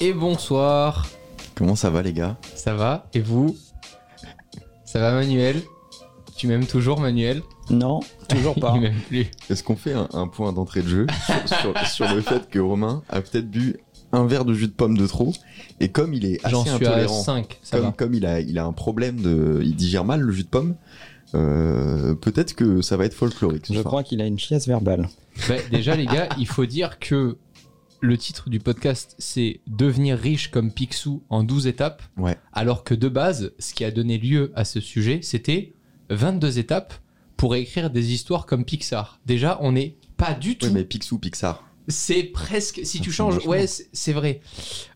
Et bonsoir, Comment ça va les gars? Ça va? Et vous? Ça va Manuel? Tu m'aimes toujours Manuel? Non, toujours pas. Est-ce qu'on fait un, un point d'entrée de jeu sur, sur- sur le fait que Romain a peut-être bu un verre de jus de pomme de trop et comme il est assez J'en suis à intolérant, 5, ça comme, va. comme il a, il a un problème de, il digère mal le jus de pomme, euh, peut-être que ça va être folklorique. Je crois qu'il a une chiasse verbale. Bah, déjà les gars, il faut dire que le titre du podcast c'est Devenir riche comme Picsou en 12 étapes. Ouais. Alors que de base, ce qui a donné lieu à ce sujet, c'était 22 étapes pour écrire des histoires comme Pixar. Déjà, on n'est pas du tout Oui, mais Picsou, Pixar. C'est presque. Si Ça tu changes, ouais, c'est c'est vrai.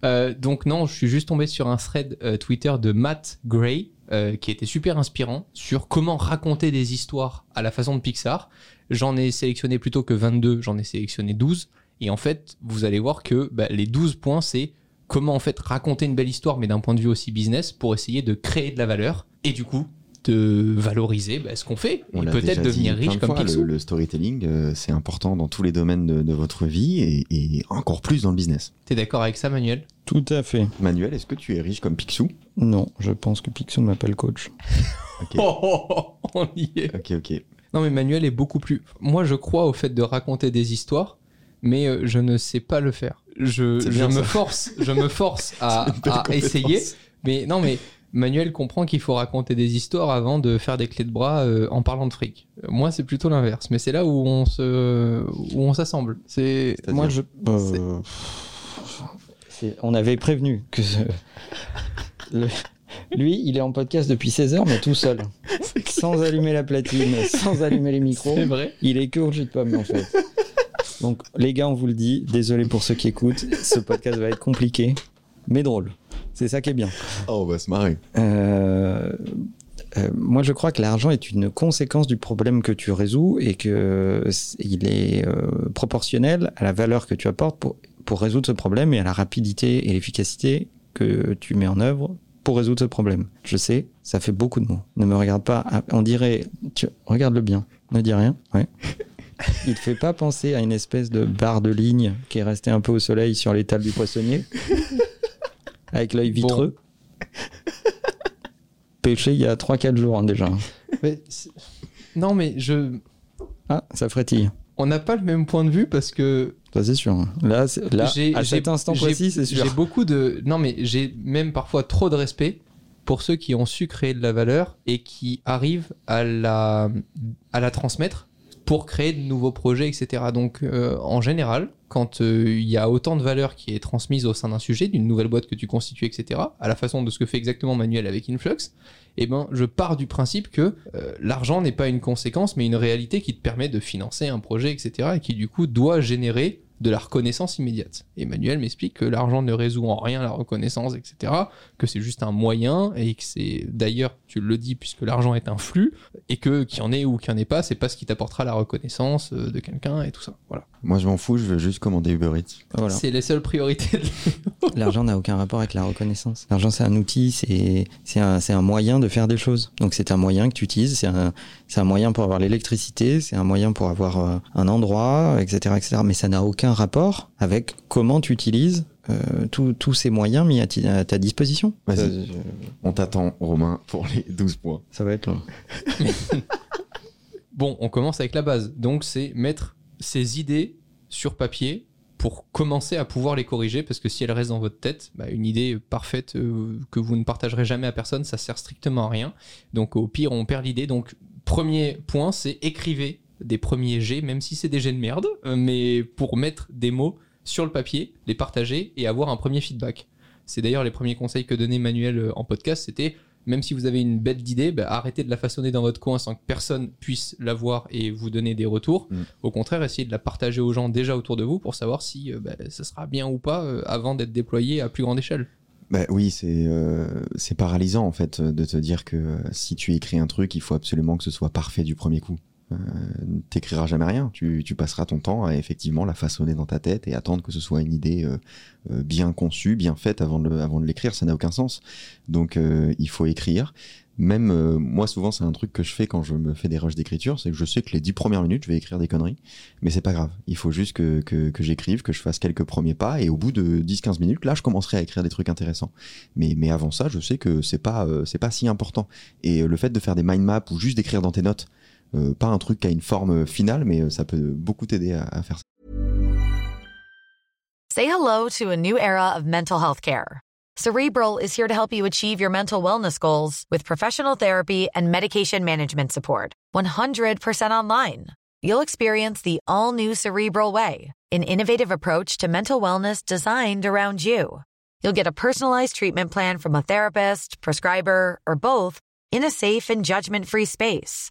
Euh, donc non, je suis juste tombé sur un thread euh, Twitter de Matt Gray euh, qui était super inspirant sur comment raconter des histoires à la façon de Pixar. J'en ai sélectionné plutôt que 22, j'en ai sélectionné 12. Et en fait, vous allez voir que bah, les 12 points, c'est comment en fait raconter une belle histoire, mais d'un point de vue aussi business, pour essayer de créer de la valeur et du coup de valoriser bah, ce qu'on fait On et peut-être devenir riche comme fois, Picsou. le, le storytelling, euh, c'est important dans tous les domaines de, de votre vie et, et encore plus dans le business. T'es d'accord avec ça, Manuel? Tout à fait. Manuel, est-ce que tu es riche comme Picsou? Non, je pense que Picsou m'appelle coach. Ok. Oh, oh, oh, on y est. Ok, ok. Non, mais Manuel est beaucoup plus. Moi, je crois au fait de raconter des histoires, mais euh, je ne sais pas le faire. Je, me force, je me force à, à essayer, mais non, mais Manuel comprend qu'il faut raconter des histoires avant de faire des clés de bras euh, en parlant de fric. Euh, Moi, c'est plutôt l'inverse, mais c'est là où on se, où on s'assemble. C'est Moi, je. euh, On avait prévenu que. ce- le- Lui, il est en podcast depuis 16 heures, mais tout seul. Sans allumer la platine, sans allumer les micros. c'est vrai. Il est que au jus de pomme, en fait. Donc, les gars, on vous le dit, désolé pour ceux qui écoutent, ce podcast va être compliqué, mais drôle. C'est ça qui est bien. Oh, on va se marrer. Euh, euh, moi, je crois que l'argent est une conséquence du problème que tu résous et que c- il est euh, proportionnel à la valeur que tu apportes pour, pour résoudre ce problème et à la rapidité et l'efficacité que tu mets en œuvre pour résoudre ce problème. Je sais, ça fait beaucoup de mots. Ne me regarde pas. ah, On dirait, tu, regarde-le bien. Ne dis rien. Ouais. Il te fait pas penser à une espèce de barre de ligne qui est restée un peu au soleil sur l'étal du poissonnier, avec l'œil vitreux. Pêché il y a 3-4 jours hein, déjà. Mais non, mais je. Ah, ça frétille. On n'a pas le même point de vue parce que Ça c'est sûr. Là, à cet instant précis, c'est sûr. J'ai beaucoup de. Non, mais j'ai même parfois trop de respect pour ceux qui ont su créer de la valeur et qui arrivent à la, à la transmettre pour créer de nouveaux projets, etc. Donc, euh, en général, quand euh, il y a autant de valeur qui est transmise au sein d'un sujet, d'une nouvelle boîte que tu constitues, etc., à la façon de ce que fait exactement Manuel avec Influx, eh ben, je pars du principe que euh, l'argent n'est pas une conséquence, mais une réalité qui te permet de financer un projet, etc., et qui du coup doit générer de la reconnaissance immédiate. Emmanuel m'explique que l'argent ne résout en rien la reconnaissance, etc., que c'est juste un moyen, et que c'est, d'ailleurs, tu le dis, puisque l'argent est un flux, et que qu'il y en ait ou qu'il n'y en ait pas, c'est pas ce qui t'apportera la reconnaissance euh, de quelqu'un, et tout ça. Voilà. Moi, je m'en fous, je veux juste commander Uber Eats. Voilà. C'est les seules priorités de L'argent n'a aucun rapport avec la reconnaissance. L'argent, c'est un outil, c'est c'est un, c'est un moyen de faire des choses. Donc, c'est un moyen que tu utilises, c'est un, c'est un moyen pour avoir l'électricité, c'est un moyen pour avoir euh, un endroit, etc., etc. Mais ça n'a aucun rapport avec comment tu utilises euh, tous tous ces moyens mis à, ta disposition. Vas-y. Euh, On t'attend, Romain, pour les 12 points. ça va être long. Bon, on commence avec la base. Donc, c'est mettre ces idées sur papier pour commencer à pouvoir les corriger, parce que si elles restent dans votre tête, bah, une idée parfaite euh, que vous ne partagerez jamais à personne, ça sert strictement à rien. Donc, au pire, on perd l'idée. Donc, premier point, c'est écrivez des premiers jets, même si c'est des jets de merde, euh, mais pour mettre des mots sur le papier, les partager et avoir un premier feedback. C'est d'ailleurs les premiers conseils que donnait Manuel euh, en podcast, c'était même si vous avez une bête d'idée, bah, arrêtez de la façonner dans votre coin sans que personne puisse la voir et vous donner des retours. Mm. Au contraire, essayez de la partager aux gens déjà autour de vous pour savoir si euh, bah, ça sera bien ou pas euh, avant d'être déployé à plus grande échelle. Bah oui, c'est euh, paralysant en fait de te dire que si tu écris un truc, il faut absolument que ce soit parfait du premier coup. Euh, t'écriras jamais rien. Tu, passeras ton temps à effectivement la façonner dans ta tête et attendre que ce soit une idée euh, euh, bien conçue, bien faite avant de, l'écrire. Ça n'a aucun sens. Donc euh, il faut écrire. Même moi, souvent, c'est un truc que je fais quand je me fais des rushs d'écriture, c'est que je sais que les dix premières minutes, je vais écrire des conneries, mais c'est pas grave. Il faut juste que, j'écrive, que je fasse quelques premiers pas, et au bout de 10-15 minutes, là, je commencerai à écrire des trucs intéressants. Mais, avant ça, je sais que c'est pas, pas si important. Et le fait de faire des mind maps ou juste d'écrire dans tes notes, Euh, pas un truc qui a une forme finale, mais euh, ça peut beaucoup t'aider à, à faire ça. Say hello to a new era of mental health care. Cerebral is here to help you achieve your mental wellness goals with professional therapy and medication management support. 100% online. You'll experience the all new Cerebral Way, an innovative approach to mental wellness designed around you. You'll get a personalized treatment plan from a therapist, prescriber, or both in a safe and judgment free space.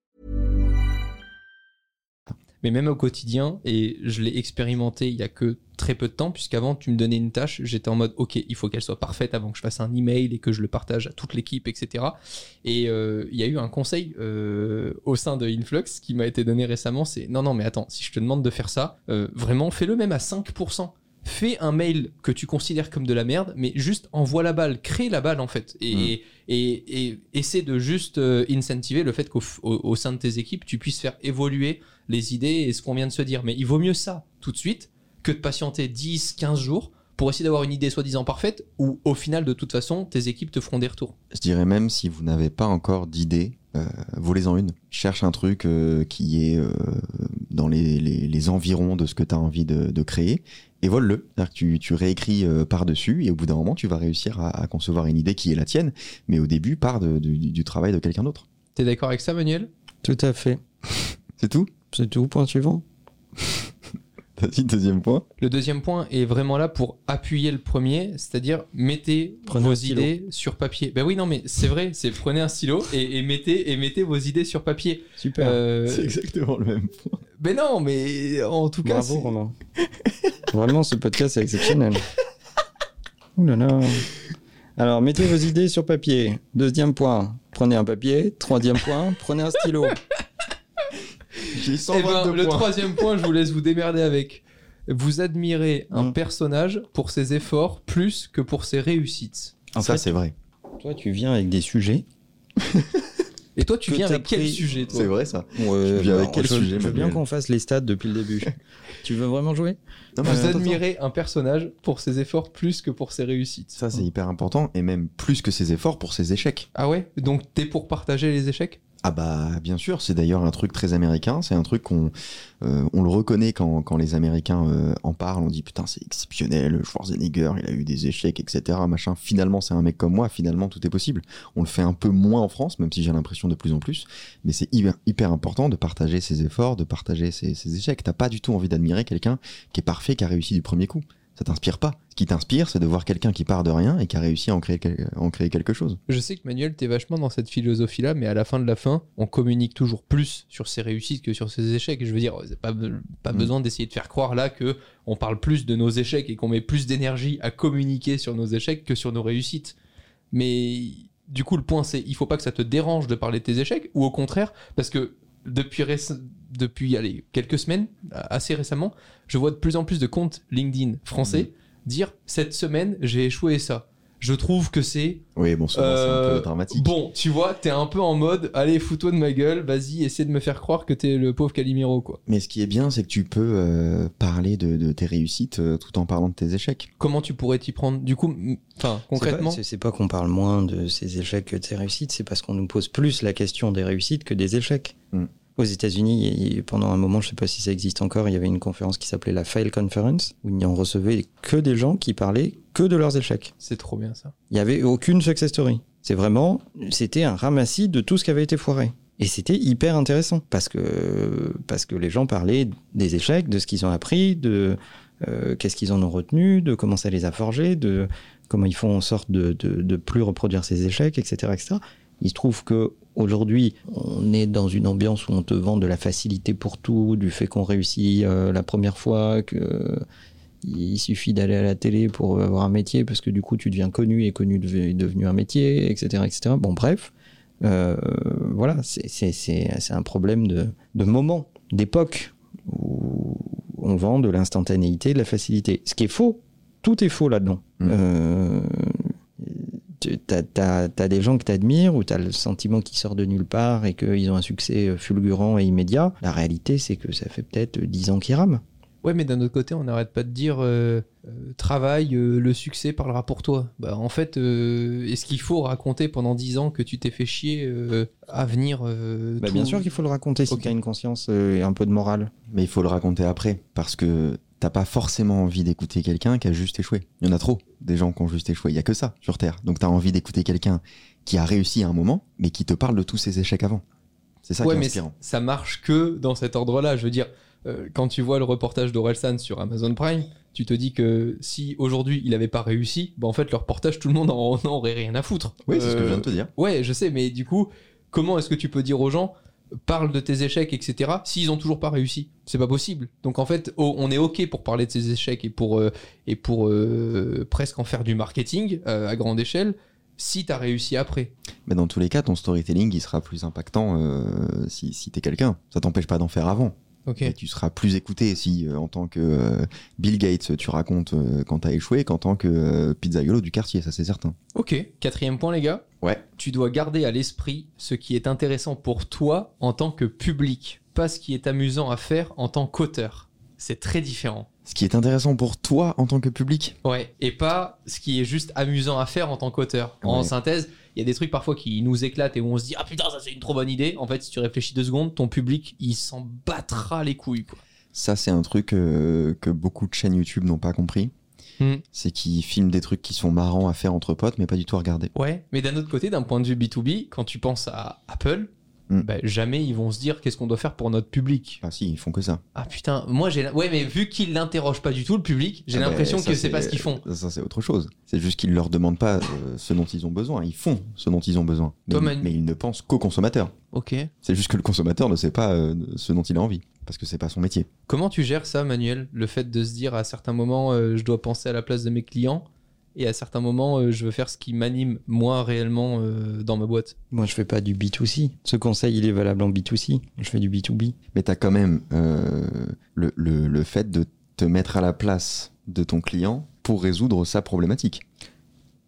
Mais même au quotidien, et je l'ai expérimenté il y a que très peu de temps, puisqu'avant tu me donnais une tâche, j'étais en mode ok, il faut qu'elle soit parfaite avant que je fasse un email et que je le partage à toute l'équipe, etc. Et euh, il y a eu un conseil euh, au sein de Influx qui m'a été donné récemment, c'est non, non, mais attends, si je te demande de faire ça, euh, vraiment fais-le même à 5%. Fais un mail que tu considères comme de la merde, mais juste envoie la balle, crée la balle en fait, et, et, et essaie de juste euh, incentiver le fait qu'au au sein de tes équipes, tu puisses faire évoluer les idées et ce qu'on vient de se dire. Mais il vaut mieux ça tout de suite que de patienter 10, 15 jours pour essayer d'avoir une idée soi-disant parfaite où au final, de toute façon, tes équipes te feront des retours. Je dirais même si vous n'avez pas encore d'idée, euh, volez-en une. Cherche un truc euh, qui est euh, dans les, les, les environs de ce que tu as envie de, de créer et vole-le. C'est-à-dire que tu, tu réécris par-dessus et au bout d'un moment, tu vas réussir à, à concevoir une idée qui est la tienne. Mais au début, part de- du, du travail de quelqu'un d'autre. T'es d'accord avec ça, Manuel? Tout à fait. C'est tout? C'est tout, point suivant. Vas-y, deuxième point. Le deuxième point est vraiment là pour appuyer le premier, c'est-à-dire mettez Prenez vos idées sur papier. Ben oui, non, mais c'est vrai, c'est prenez un stylo et, et mettez, et mettez vos idées sur papier. Super. Euh, C'est exactement le même point. ben non, mais en tout cas, Bravo, Romain. Vraiment, ce podcast est exceptionnel. Ouh là là. Alors, mettez vos idées sur papier. Deuxième point, prenez un papier. Troisième point, prenez un stylo. J'ai Eh ben, 122 le troisième point, je vous laisse vous démerder avec. Vous admirez un Mm. personnage pour ses efforts plus que pour ses réussites. En ça, fait, c'est vrai. toi, tu viens avec des sujets. Et toi, tu viens avec quel sujet toi? C'est vrai, ça. Ouais, viens avec bah, quel je, sujet, Je veux bien qu'on fasse les stats depuis le début. tu veux vraiment jouer? Non, Vous admirez un personnage pour ses efforts plus que pour ses réussites. Ça, c'est hyper important. Et même plus que ses efforts pour ses échecs. Ah ouais? Donc t'es pour partager les échecs? Ah bah bien sûr, c'est d'ailleurs un truc très américain, c'est un truc qu'on euh, on le reconnaît quand, quand les Américains euh, en parlent, on dit putain c'est exceptionnel, Schwarzenegger il a eu des échecs etc machin, finalement c'est un mec comme moi, finalement tout est possible. On le fait un peu moins en France, même si j'ai l'impression de plus en plus, mais c'est hyper, important de partager ses efforts, de partager ses, ses échecs. T'as pas du tout envie d'admirer quelqu'un qui est parfait, qui a réussi du premier coup. Ça t'inspire pas. Ce qui t'inspire, c'est de voir quelqu'un qui part de rien et qui a réussi à en créer, quel- à en créer quelque chose. Je sais que Manuel, t'es vachement dans cette philosophie-là, mais à la fin de la fin, on communique toujours plus sur ses réussites que sur ses échecs. Je veux dire, pas, pas Mm. besoin d'essayer de faire croire là que on parle plus de nos échecs et qu'on met plus d'énergie à communiquer sur nos échecs que sur nos réussites. Mais du coup, le point, c'est il faut pas que ça te dérange de parler de tes échecs, ou au contraire, parce que depuis, réce- depuis allez, quelques semaines, assez récemment, je vois de plus en plus de comptes LinkedIn français dire cette semaine, j'ai échoué ça. Je trouve que c'est Oui, bon, souvent c'est un euh, peu dramatique. Bon, tu vois, t'es un peu en mode, allez, fous-toi de ma gueule, vas-y, essaie de me faire croire que t'es le pauvre Calimero, quoi. Mais ce qui est bien, c'est que tu peux euh, parler de, de tes réussites euh, tout en parlant de tes échecs. Comment tu pourrais t'y prendre? Du coup, enfin, concrètement, C'est pas- C'est c'est pas qu'on parle moins de ses échecs que de ses réussites, c'est parce qu'on nous pose plus la question des réussites que des échecs. Mm. Aux États-Unis, pendant un moment, je sais pas si ça existe encore, il y avait une conférence qui s'appelait la Fail Conference, où en recevait que des gens qui parlaient que de leurs échecs. c'est trop bien ça. Il n'y avait aucune success story. C'est vraiment, c'était un ramassis de tout ce qui avait été foiré. Et c'était hyper intéressant parce que, parce que les gens parlaient des échecs, de ce qu'ils ont appris, de euh, qu'est-ce qu'ils en ont retenu, de comment ça les a forgés, de comment ils font en sorte de, de plus reproduire ces échecs, etc., etc. Il se trouve que aujourd'hui, on est dans une ambiance où on te vend de la facilité pour tout, du fait qu'on réussit euh, la première fois, que il suffit d'aller à la télé pour avoir un métier parce que du coup tu deviens connu et connu est devenu un métier, etc., etc. Bon, bref, euh, voilà, c'est un problème de, de moment, d'époque où on vend de l'instantanéité, de la facilité. Ce qui est faux, tout est faux là-dedans. Mm. Euh, T'as as, des gens que t'admires ou t'as le sentiment qu'ils sortent de nulle part et qu'ils ont un succès fulgurant et immédiat. La réalité, c'est que ça fait peut-être 10 ans qu'ils rament. Ouais, mais d'un autre côté, on n'arrête pas de dire euh, euh, travail, euh, le succès parlera pour toi. Bah, en fait, euh, est-ce qu'il faut raconter pendant 10 ans que tu t'es fait chier euh, à venir euh, Bah, tout- Bien sûr qu'il faut le raconter si Ok. tu as une conscience euh, et un peu de morale. Mais il faut le raconter après, parce que t'as pas forcément envie d'écouter quelqu'un qui a juste échoué. Il y en a trop, des gens qui ont juste échoué. Il y a que ça sur Terre. Donc t'as envie d'écouter quelqu'un qui a réussi à un moment, mais qui te parle de tous ses échecs avant. C'est ça ouais, qui est mais inspirant. ça marche que dans cet ordre-là. Je veux dire, euh, quand tu vois le reportage d'Orelsan sur Amazon Prime, tu te dis que si aujourd'hui il avait pas réussi, bah en fait le reportage tout le monde en, en aurait rien à foutre. Oui, c'est ce que je Euh, viens de te dire. Ouais, je sais, mais du coup, comment est-ce que tu peux dire aux gens parle de tes échecs, etc. S'ils ont toujours pas réussi, c'est pas possible. Donc en fait, oh, on est ok pour parler de ses échecs et pour euh, et pour euh, presque en faire du marketing euh, à grande échelle. Si t'as réussi après. Mais dans tous les cas, ton storytelling, il sera plus impactant si, si t'es quelqu'un. Ça t'empêche pas d'en faire avant. Et tu seras plus écouté si, euh, en tant que euh, Bill Gates, tu racontes euh, quand t'as échoué qu'en tant que pizzaiolo du quartier, ça c'est certain. Ok. Quatrième point, les gars. Ouais. Tu dois garder à l'esprit ce qui est intéressant pour toi en tant que public, pas ce qui est amusant à faire en tant qu'auteur. C'est très différent. Ce qui est intéressant pour toi en tant que public. Ouais, et pas ce qui est juste amusant à faire en tant qu'auteur. En synthèse, il y a des trucs parfois qui nous éclatent et où on se dit ah putain ça c'est une trop bonne idée. En fait, si tu réfléchis deux secondes, ton public il s'en battra les couilles. Quoi. Ça, c'est un truc euh, que beaucoup de chaînes YouTube n'ont pas compris. Hmm. C'est qu'ils filment des trucs qui sont marrants à faire entre potes, mais pas du tout à regarder. Ouais, mais d'un autre côté, d'un point de vue B2B, quand tu penses à Apple, Mm. bah, jamais ils vont se dire qu'est-ce qu'on doit faire pour notre public? Ah si, ils font que ça. Ah putain, moi j'ai ouais mais vu qu'ils l'interrogent pas du tout le public, j'ai Ah bah, l'impression que c'est pas ce qu'ils font. Ça, c'est autre chose. C'est juste qu'ils leur demandent pas euh, ce dont ils ont besoin. Ils font ce dont ils ont besoin. Mais, mais ils ne pensent qu'au consommateur. OK. C'est juste que le consommateur ne sait pas euh, ce dont il a envie. Parce que c'est pas son métier. Comment tu gères ça Manuel, le fait de se dire à certains moments euh, je dois penser à la place de mes clients et à certains moments euh, je veux faire ce qui m'anime moi réellement euh, dans ma boîte. Moi, je fais pas du B2C. Ce conseil, il est valable en B2C. Je fais du B2B. Mais tu as quand même euh, le, le- le fait de te mettre à la place de ton client pour résoudre sa problématique.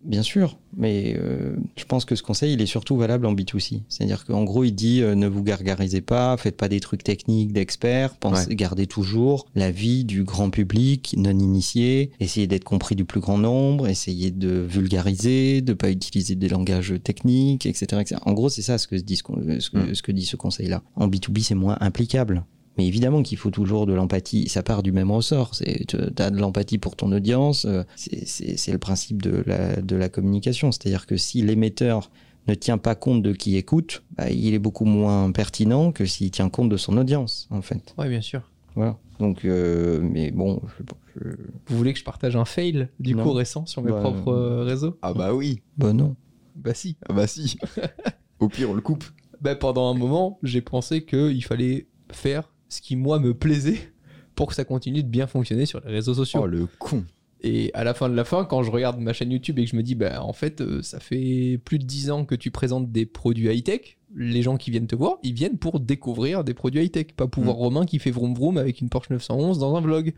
Bien sûr, mais euh, je pense que ce conseil, il est surtout valable en B2C. C'est-à-dire qu'en gros, il dit euh, ne vous gargarisez pas, faites pas des trucs techniques d'experts, pensez, Ouais. gardez toujours la vie du grand public non initié, essayez d'être compris du plus grand nombre, essayez de vulgariser, de pas utiliser des langages techniques, etc. etc. En gros, c'est ça ce que, dit ce, qu'on- ce que- Mm. ce que dit ce conseil-là. En B2B, c'est moins implicable. Mais évidemment qu'il faut toujours de l'empathie. Ça part du même ressort. Tu as de l'empathie pour ton audience. euh, c'est- le principe de la, de la communication. C'est-à-dire que si l'émetteur ne tient pas compte de qui écoute, bah, il est beaucoup moins pertinent que s'il tient compte de son audience, en fait. Ouais, bien sûr. Voilà. Donc, euh, mais bon, je, je- Vous voulez que je partage un fail du Non. coup récent sur mes Bah, propres euh, réseaux? Ah bah oui, bah non. Bah si. ah bah si. Au pire, on le coupe. Bah, pendant un moment, j'ai pensé qu'il fallait faire ce qui moi me plaisait pour que ça continue de bien fonctionner sur les réseaux sociaux. Oh le con. Et à la fin de la fin, quand je regarde ma chaîne YouTube et que je me dis, bah en fait, euh, ça fait plus de 10 ans que tu présentes des produits high-tech, les gens qui viennent te voir, ils viennent pour découvrir des produits high-tech, pas pouvoir Mm. Romain qui fait vroom vroom avec une Porsche 911 dans un vlog.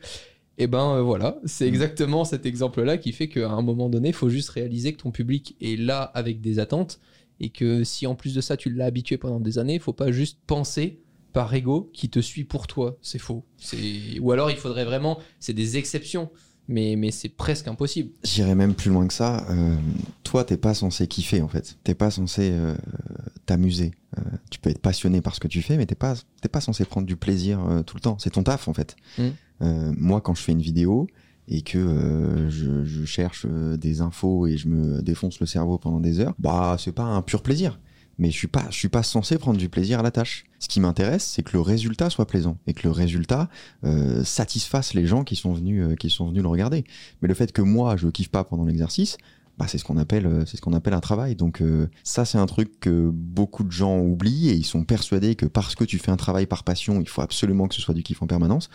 Et ben euh, voilà, c'est Mm. exactement cet exemple-là qui fait qu'à un moment donné, il faut juste réaliser que ton public est là avec des attentes et que si en plus de ça tu l'as habitué pendant des années, il faut pas juste penser par ego qui te suit pour toi, c'est faux. Ou alors il faudrait vraiment, c'est des exceptions, mais mais c'est presque impossible. J'irais même plus loin que ça. Euh, toi, t'es pas censé kiffer en fait. T'es pas censé euh, t'amuser. Euh, tu peux être passionné par ce que tu fais, mais t'es pas pas censé prendre du plaisir euh, tout le temps. C'est ton taf en fait. Mm. Euh, moi, quand je fais une vidéo et que euh, je, je cherche euh, des infos et je me défonce le cerveau pendant des heures, bah c'est pas un pur plaisir. Mais je suis pas, je suis pas censé prendre du plaisir à la tâche. Ce qui m'intéresse, c'est que le résultat soit plaisant et que le résultat euh, satisfasse les gens qui sont venus, euh, qui sont venus le regarder. Mais le fait que moi je kiffe pas pendant l'exercice, bah, c'est ce qu'on appelle, euh, c'est ce qu'on appelle un travail. Donc ça, c'est un truc que beaucoup de gens oublient et ils sont persuadés que parce que tu fais un travail par passion, il faut absolument que ce soit du kiff en permanence.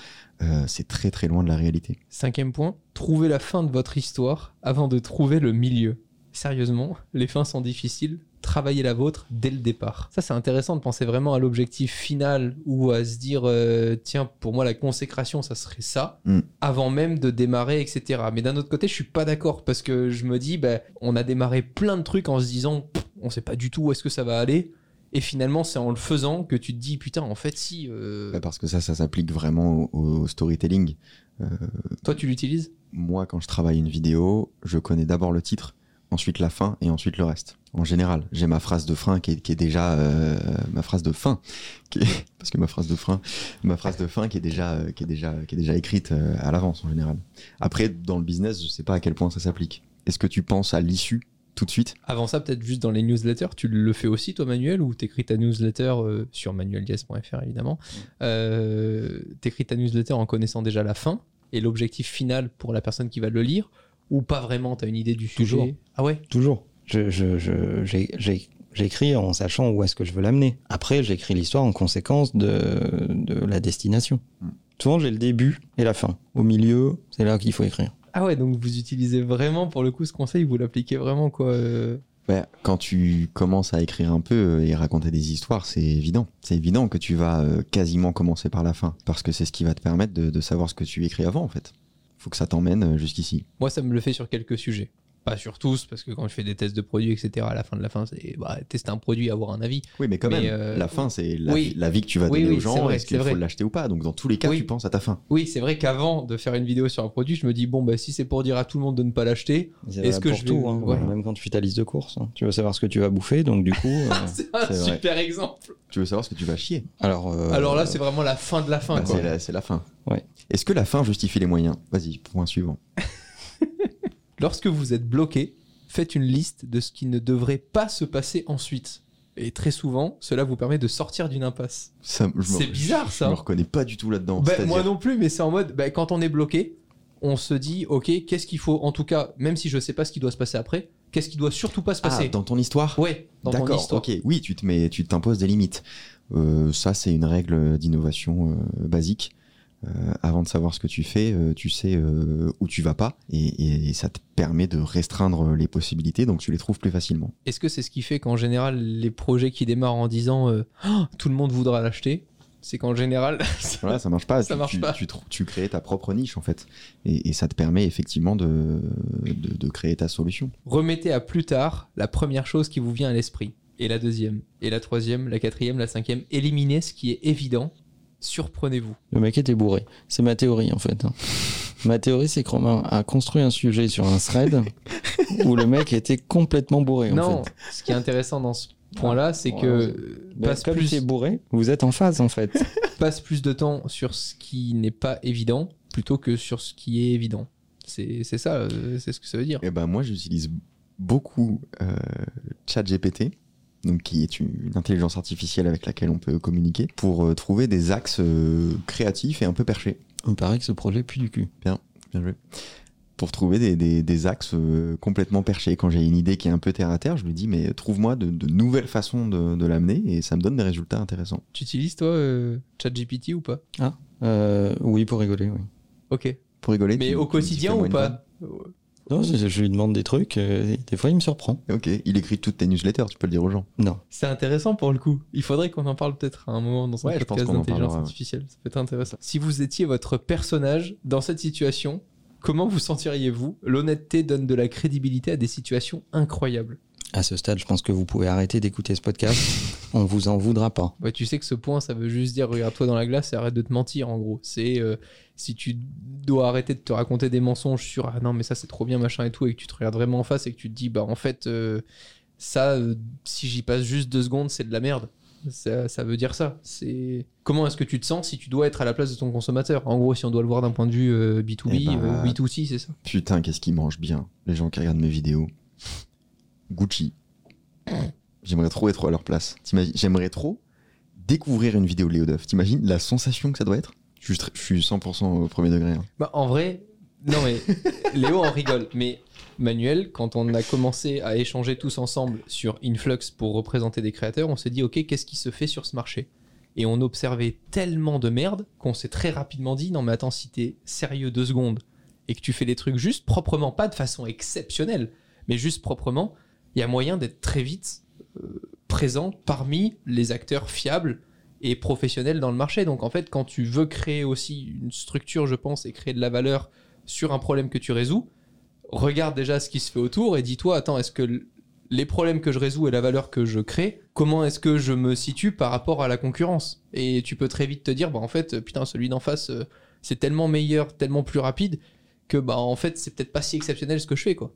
C'est très très loin de la réalité. Cinquième point, trouvez la fin de votre histoire avant de trouver le milieu. Sérieusement, les fins sont difficiles. Travaillez la vôtre dès le départ. Ça, c'est intéressant de penser vraiment à l'objectif final ou à se dire, euh, tiens, pour moi, la consécration, ça serait ça, Mm. avant même de démarrer, etc. Mais d'un autre côté, je suis pas d'accord parce que je me dis, bah, on a démarré plein de trucs en se disant, on sait pas du tout où est-ce que ça va aller. Et finalement, c'est en le faisant que tu te dis, putain, en fait, si. euh, Bah, Parce que ça, ça s'applique vraiment au, au storytelling. Toi, tu l'utilises? Moi, quand je travaille une vidéo, je connais d'abord le titre, ensuite la fin et ensuite le reste. En général, j'ai ma phrase de frein qui est, déjà euh, ma phrase de fin, qui est- parce que ma phrase de frein, ma phrase de fin qui est déjà euh, qui est déjà qui est déjà écrite euh, à l'avance en général. Après, dans le business, je sais pas à quel point ça s'applique. Est-ce que tu penses à l'issue tout de suite? Avant ça, peut-être juste dans les newsletters, tu le fais aussi, toi, Manuel, ou t'écris ta newsletter sur manueldiaz.fr, évidemment. T'écris ta newsletter en connaissant déjà la fin et l'objectif final pour la personne qui va le lire, ou pas vraiment, t'as une idée du sujet Toujours. Ah ouais Toujours. Je, je, je- j'ai- j'ai- J'écris en sachant où est-ce que je veux l'amener. Après, j'écris l'histoire en conséquence de, de la destination. Mm. Souvent, j'ai le début et la fin. Au milieu, c'est là qu'il faut écrire. Ah ouais, donc vous utilisez vraiment, pour le coup, ce conseil, vous l'appliquez vraiment, quoi. euh. Ouais, quand tu commences à écrire un peu euh, et raconter des histoires, c'est évident. C'est évident que tu vas euh, quasiment commencer par la fin, parce que c'est ce qui va te permettre de, de savoir ce que tu écris avant, en fait. Faut que ça t'emmène euh, jusqu'ici. Moi, ça me le fait sur quelques sujets. Pas sur tous, parce que quand je fais des tests de produits, etc., à la fin de la fin, c'est bah, tester un produit, avoir un avis. Oui, mais quand Mais, même, euh, la fin, c'est la, oui. la vie que tu vas Oui, donner oui, aux c'est gens, vrai, est-ce qu'il c'est faut l'acheter ou pas. Donc, dans tous les cas, Oui. tu penses à ta fin. Oui, c'est vrai qu'avant de faire une vidéo sur un produit, je me dis, bon, bah, si c'est pour dire à tout le monde de ne pas l'acheter, C'est Est-ce que pour je tout, vais- hein. ouais. Même quand tu fais ta liste de courses, hein. tu veux savoir ce que tu vas bouffer, donc du coup. euh, c'est un vrai. super exemple. Tu veux savoir ce que tu vas chier. alors, euh, Alors là, c'est vraiment la fin de la fin, Bah, quoi. c'est la, c'est la fin. Ouais. Est-ce que la fin justifie les moyens? Vas-y, point suivant. Lorsque vous êtes bloqué, faites une liste de ce qui ne devrait pas se passer ensuite. Et très souvent, cela vous permet de sortir d'une impasse. C'est bizarre, ça. Je me reconnais pas du tout là-dedans. Bah, C'est-à-dire- moi non plus, mais c'est en mode, bah, quand on est bloqué, on se dit, ok, qu'est-ce qu'il faut, en tout cas, même si je sais pas ce qui doit se passer après, qu'est-ce qui doit surtout pas se Ah, passer? dans ton histoire? Ouais, dans ton D'accord, histoire. ok. Oui, tu te mets, tu t'imposes des limites. Euh, ça, c'est une règle d'innovation euh, basique. Euh, avant de savoir ce que tu fais, euh, tu sais euh, où tu vas pas, et, et ça te permet de restreindre les possibilités, donc tu les trouves plus facilement. Est-ce que c'est ce qui fait qu'en général, les projets qui démarrent en disant Oh, tout le monde voudra l'acheter, c'est qu'en général, Voilà, ça marche pas. Ça tu, marche tu, pas. Tu, crées ta propre niche en fait, et, et ça te permet effectivement de, de, de créer ta solution. remettez à plus tard la première chose qui vous vient à l'esprit, et la deuxième, et la troisième, la quatrième, la cinquième. Éliminez ce qui est évident. Surprenez-vous. Le mec était bourré. C'est ma théorie en fait. hein. Ma théorie, c'est qu'on a a construit un sujet sur un thread où le mec était complètement bourré en non, fait. ce qui est intéressant dans ce point-là, c'est Ouais, que ouais. Mais passe comme plus, tu es bourré, vous êtes en phase en fait. passe plus de temps sur ce qui n'est pas évident plutôt que sur ce qui est évident. C'est c'est ça, euh, c'est ce que ça veut dire. Et ben moi, j'utilise beaucoup euh, ChatGPT, donc qui est une intelligence artificielle avec laquelle on peut communiquer, pour euh, trouver des axes euh, créatifs et un peu perchés. Me paraît que ce projet pue du cul. Bien joué. Pour trouver des, des- des axes euh, complètement perchés. Quand j'ai une idée qui est un peu terre à terre, je lui dis mais trouve-moi de, de nouvelles façons de, de l'amener et ça me donne des résultats intéressants. Tu utilises toi euh, ChatGPT ou pas? Euh, oui, pour rigoler, oui. Ok. Pour rigoler. Mais tu- au quotidien ou pas Non, je, je lui demande des trucs, euh, et des fois il me surprend. Ok, il écrit toutes tes newsletters, tu peux le dire aux gens. Non. C'est intéressant pour le coup. Il faudrait qu'on en parle peut-être à un moment dans un Ouais, je pense podcast d'intelligence ouais. artificielle. Ça peut être intéressant. Si vous étiez votre personnage dans cette situation, comment vous sentiriez-vous? L'honnêteté donne de la crédibilité à des situations incroyables. À ce stade, je pense que vous pouvez arrêter d'écouter ce podcast. On vous en voudra pas. Ouais, tu sais que ce point, ça veut juste dire regarde-toi dans la glace et arrête de te mentir en gros. C'est euh, si tu dois arrêter de te raconter des mensonges sur ah non mais ça c'est trop bien machin et tout et que tu te regardes vraiment en face et que tu te dis bah en fait euh, ça euh, si j'y passe juste deux secondes c'est de la merde. Ça, ça veut dire ça. C'est comment est-ce que tu te sens si tu dois être à la place de ton consommateur? En gros, si on doit le voir d'un point de vue euh, B2B, Eh ben, euh, B2C, c'est ça. Putain, qu'est-ce qu'ils mangent bien, les gens qui regardent mes vidéos. Gucci. J'aimerais trop être à leur place. J'aimerais trop découvrir une vidéo Léo Duff. T'imagines la sensation que ça doit être? Je suis, tr- je suis 100% au premier degré. hein. Bah, en vrai, non mais Léo en rigole. Mais Manuel, quand on a commencé à échanger tous ensemble sur Influx pour représenter des créateurs, on s'est dit ok, qu'est-ce qui se fait sur ce marché? Et on observait tellement de merde qu'on s'est très rapidement dit non mais attends, si t'es sérieux deux secondes et que tu fais les trucs juste proprement, pas de façon exceptionnelle, mais juste proprement, il y a moyen d'être très vite euh, présent parmi les acteurs fiables et professionnels dans le marché. Donc en fait, quand tu veux créer aussi une structure, je pense, et créer de la valeur sur un problème que tu résous, regarde déjà ce qui se fait autour et dis-toi, attends, est-ce que les problèmes que je résous et la valeur que je crée, comment est-ce que je me situe par rapport à la concurrence? Et tu peux très vite te dire, bah en fait, putain, celui d'en face, euh, c'est tellement meilleur, tellement plus rapide que bah en fait, c'est peut-être pas si exceptionnel ce que je fais, quoi.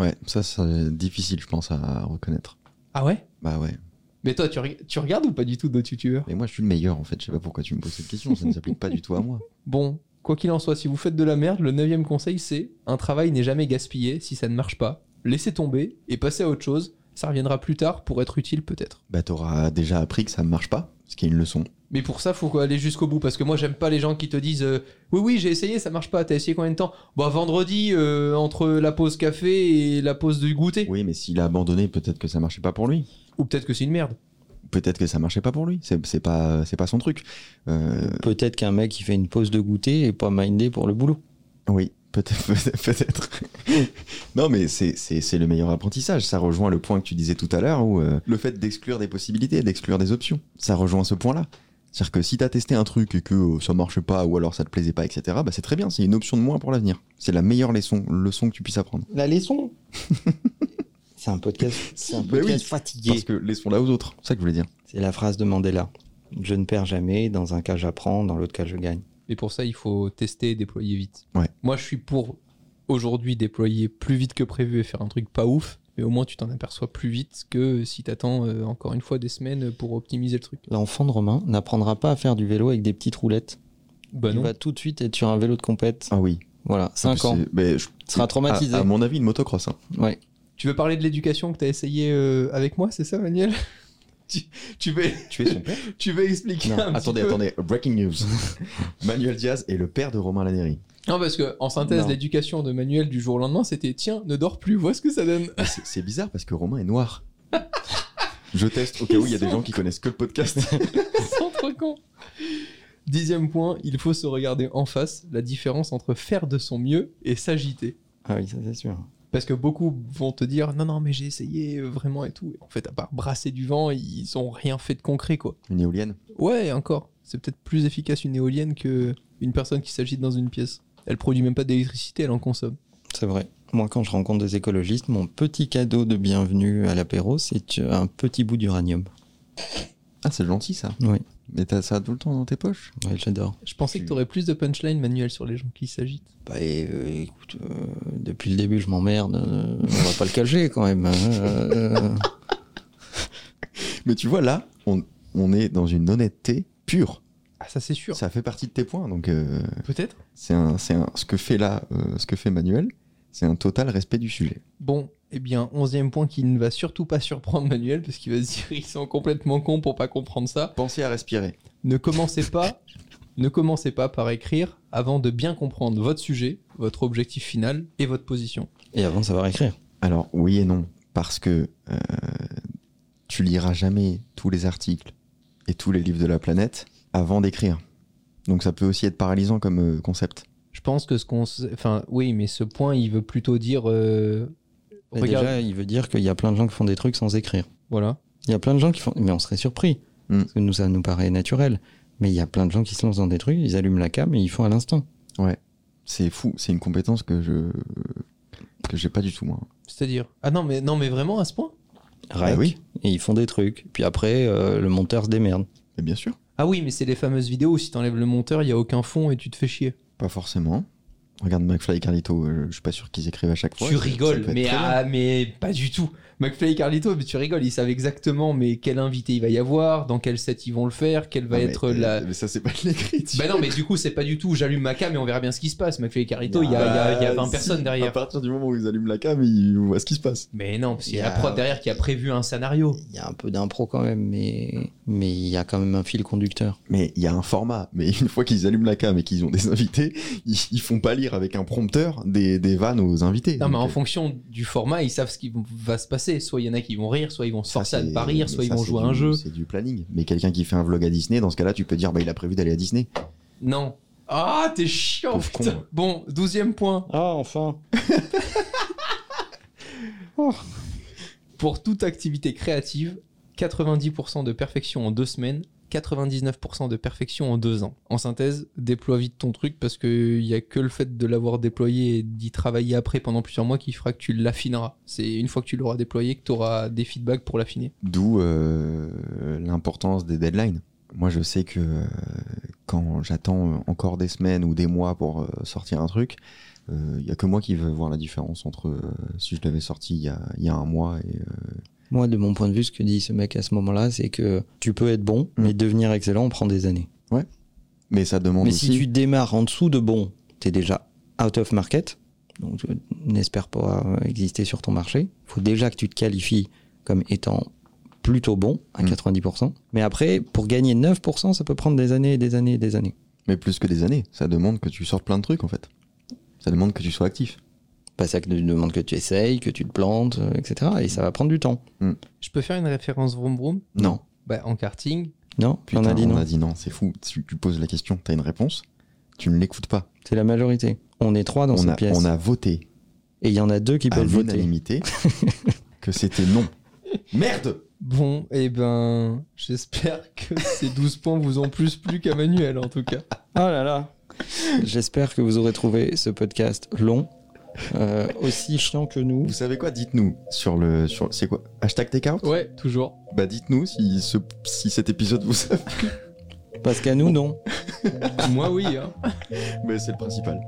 Ouais, ça, c'est difficile, je pense, à reconnaître. Ah ouais? Bah ouais. Mais toi, tu, tu regardes ou pas du tout d'autres youtubeurs? Mais moi, je suis le meilleur, en fait. Je sais pas pourquoi tu me poses cette question. Ça ne s'applique pas du tout à moi. Bon, quoi qu'il en soit, si vous faites de la merde, le neuvième conseil c'est un travail n'est jamais gaspillé si ça ne marche pas. Laissez tomber et passez à autre chose. Ça reviendra plus tard pour être utile peut-être. Bah, t'auras déjà appris que ça ne marche pas, ce qui est une leçon. Mais pour ça, faut aller jusqu'au bout parce que moi j'aime pas les gens qui te disent euh, oui oui j'ai essayé ça marche pas. T'as essayé combien de temps? Bah vendredi euh, entre la pause café et la pause du goûter. Oui, mais s'il a abandonné, peut-être que ça marchait pas pour lui. Ou peut-être que c'est une merde. Peut-être que ça marchait pas pour lui. C'est c'est pas, c'est pas son truc. Euh, Peut-être qu'un mec qui fait une pause de goûter est pas mindé pour le boulot. Oui, peut-être. peut-être. non, mais c'est- le meilleur apprentissage. Ça rejoint le point que tu disais tout à l'heure, où euh, le fait d'exclure des possibilités, d'exclure des options. Ça rejoint ce point-là. C'est-à-dire que si t'as testé un truc et que euh, ça marche pas, ou alors ça te plaisait pas, etc., bah c'est très bien, c'est une option de moins pour l'avenir. C'est la meilleure leçon, leçon que tu puisses apprendre. La leçon? C'est un podcast, c'est un podcast oui, fatigué. Parce que laissons-la aux autres. C'est ça que je voulais dire. C'est la phrase de Mandela. Je ne perds jamais, dans un cas j'apprends, dans l'autre cas je gagne. Et pour ça, il faut tester et déployer vite. Ouais. Moi, je suis pour aujourd'hui déployer plus vite que prévu et faire un truc pas ouf, mais au moins tu t'en aperçois plus vite que si t'attends euh, encore une fois des semaines pour optimiser le truc. L'enfant de Romain n'apprendra pas à faire du vélo avec des petites roulettes. Bah Il non. va tout de suite être sur un vélo de compète. Ah oui. Voilà, 5 En ans. mais je- Il sera traumatisé. À, à mon avis, une motocross. hein. Ouais. Tu veux parler de l'éducation que t'as essayé euh, avec moi, c'est ça, Manuel? Tu, tu veux, Tu es son père? tu veux expliquer Non, un petit attendez, peu? attendez. Breaking news. Manuel Diaz est le père de Romain Laneri. Non, parce que en synthèse, Non. l'éducation de Manuel du jour au lendemain, c'était tiens, ne dors plus, vois ce que ça donne. C'est- C'est bizarre parce que Romain est noir. Je teste au cas où il y a des gens qui connaissent que le podcast. Ils sont trop cons. Dixième point, il faut se regarder en face la différence entre faire de son mieux et s'agiter. Ah oui, ça c'est sûr. Parce que beaucoup vont te dire non, non, mais j'ai essayé vraiment et tout. Et en fait, à part brasser du vent, ils ont rien fait de concret, quoi. Une éolienne. Ouais, encore. C'est peut-être plus efficace une éolienne que une personne qui s'agite dans une pièce. Elle produit même pas d'électricité, elle en consomme. C'est vrai. Moi, quand je rencontre des écologistes, mon petit cadeau de bienvenue à l'apéro, c'est un petit bout d'uranium. Ah, c'est gentil ça. Oui, Mais t'as ça tout le temps dans tes poches ouais, j'adore. Je pensais que t'aurais plus de punchline manuel sur les gens qui s'agitent. Bah, et, euh, écoute, euh, depuis le début, je m'emmerde. euh, on va pas le cacher quand même. hein, euh, Mais tu vois, là, on, on est dans une honnêteté pure. Ah, ça c'est sûr. Ça fait partie de tes points. Donc, euh, Peut-être. c'est un, c'est un, ce que fait là, euh, ce que fait Manuel, c'est un total respect du sujet. Bon, eh bien, onzième point qui ne va surtout pas surprendre Manuel, parce qu'il va se dire ils sont complètement cons pour pas comprendre ça. Pensez à respirer. Ne commencez pas, ne commencez pas par écrire avant de bien comprendre votre sujet, votre objectif final et votre position. et avant de savoir écrire. Alors, oui et non. Parce que euh, tu liras jamais tous les articles et tous les livres de la planète avant d'écrire. Donc, ça peut aussi être paralysant comme euh, concept. Je pense que ce qu'on, enfin, oui, mais ce point, il veut plutôt dire, euh, Mais regarde, déjà, il veut dire qu'il y a plein de gens qui font des trucs sans écrire. voilà. Il y a plein de gens qui font. Mais on serait surpris. Mm. Parce que nous, ça nous paraît naturel. Mais il y a plein de gens qui se lancent dans des trucs, ils allument la cam et ils font à l'instant. C'est fou. C'est une compétence que je que j'ai pas du tout moi. C'est-à-dire, ah non, mais non, mais vraiment à ce point? Rec, Bah oui. Et ils font des trucs. Puis après, euh, le monteur se démerde. Et bien sûr. Ah oui, mais c'est les fameuses vidéos où si t'enlèves le monteur, il y a aucun fond et tu te fais chier. Pas forcément. Regarde McFly et Carlito, euh, je suis pas sûr qu'ils écrivent à chaque fois. tu rigoles, mais, ah, mais pas du tout. McFly et Carlito, mais tu rigoles, ils savent exactement mais quel invité il va y avoir, dans quel set ils vont le faire, quelle va Non, mais- être la. Mais ça, c'est pas de l'écriture. Bah non, mais du coup, c'est pas du tout j'allume ma cam et on verra bien ce qui se passe. McFly et Carlito, il y a, il y a- il y a 20 Bah, personnes si, À derrière. partir du moment où ils allument la cam, ils voient ce qui se passe. Mais non, parce qu'il y a la prod derrière qui a prévu un scénario. Il y a un peu d'impro quand même, mais mais il y a quand même un fil conducteur. Mais il y a un format. Mais une fois qu'ils allument la cam et qu'ils ont des invités, ils, ils font pas lire avec un prompteur des, des vannes aux invités. Non, mais en euh, fonction du format, ils savent ce qui va se passer. Soit il y en a qui vont rire, soit ils vont se ça, forcer à ne pas rire, soit ils ça, vont jouer du- un jeu. C'est du planning. Mais quelqu'un qui fait un vlog à Disney, dans ce cas-là, tu peux dire, bah, il a prévu d'aller à Disney. Non. Ah, t'es chiant, Pauvre putain. con. Bon, douzième point. Ah, enfin Pour toute activité créative, 90% de perfection en deux semaines, 99% de perfection en deux ans. En synthèse, déploie vite ton truc parce qu'il n'y a que le fait de l'avoir déployé et d'y travailler après pendant plusieurs mois qui fera que tu l'affineras. C'est une fois que tu l'auras déployé que tu auras des feedbacks pour l'affiner. D'où euh, l'importance des deadlines. Moi, je sais que euh, quand j'attends encore des semaines ou des mois pour euh, sortir un truc, il y a que moi qui veux voir la différence entre euh, si je l'avais sorti il y a, il y a un mois et euh, Moi, de mon point de vue, ce que dit ce mec à ce moment-là, c'est que tu peux être bon, Mm. mais devenir excellent prend des années. mais ça demande Mais aussi. si tu démarres en dessous de bon, t'es déjà out of market, donc tu n'espères pas euh, exister sur ton marché. Il faut déjà que tu te qualifies comme étant plutôt bon à Mm. 90%. Mais après, pour gagner 9%, ça peut prendre des années et des années et des années. Mais plus que des années, ça demande que tu sortes plein de trucs en fait. Ça demande que tu sois actif. Pas ça que tu demandes que tu essayes, que tu te plantes, euh, etc. Et ça va prendre du temps. Je peux faire une référence vroom vroom? Non. bah, En karting, Non, Putain, on a dit non. on a dit non, c'est fou. Tu, tu poses la question, t'as une réponse, tu ne l'écoutes pas. C'est la majorité. On est trois dans On cette a, pièce. on a voté Et il y en a deux qui à peuvent voter. l'unanimité que c'était non. Merde Bon, et ben, j'espère que ces 12 points vous ont plus plu qu'à Manuel en tout cas. Oh là là J'espère que vous aurez trouvé ce podcast long. Euh, aussi chiant que nous. Vous savez quoi Dites-nous sur le sur c'est quoi hashtag takeout. Ouais, toujours. Bah dites-nous si ce si cet épisode vous a plu. Parce qu'à nous non. Moi oui. Hein. Mais c'est le principal.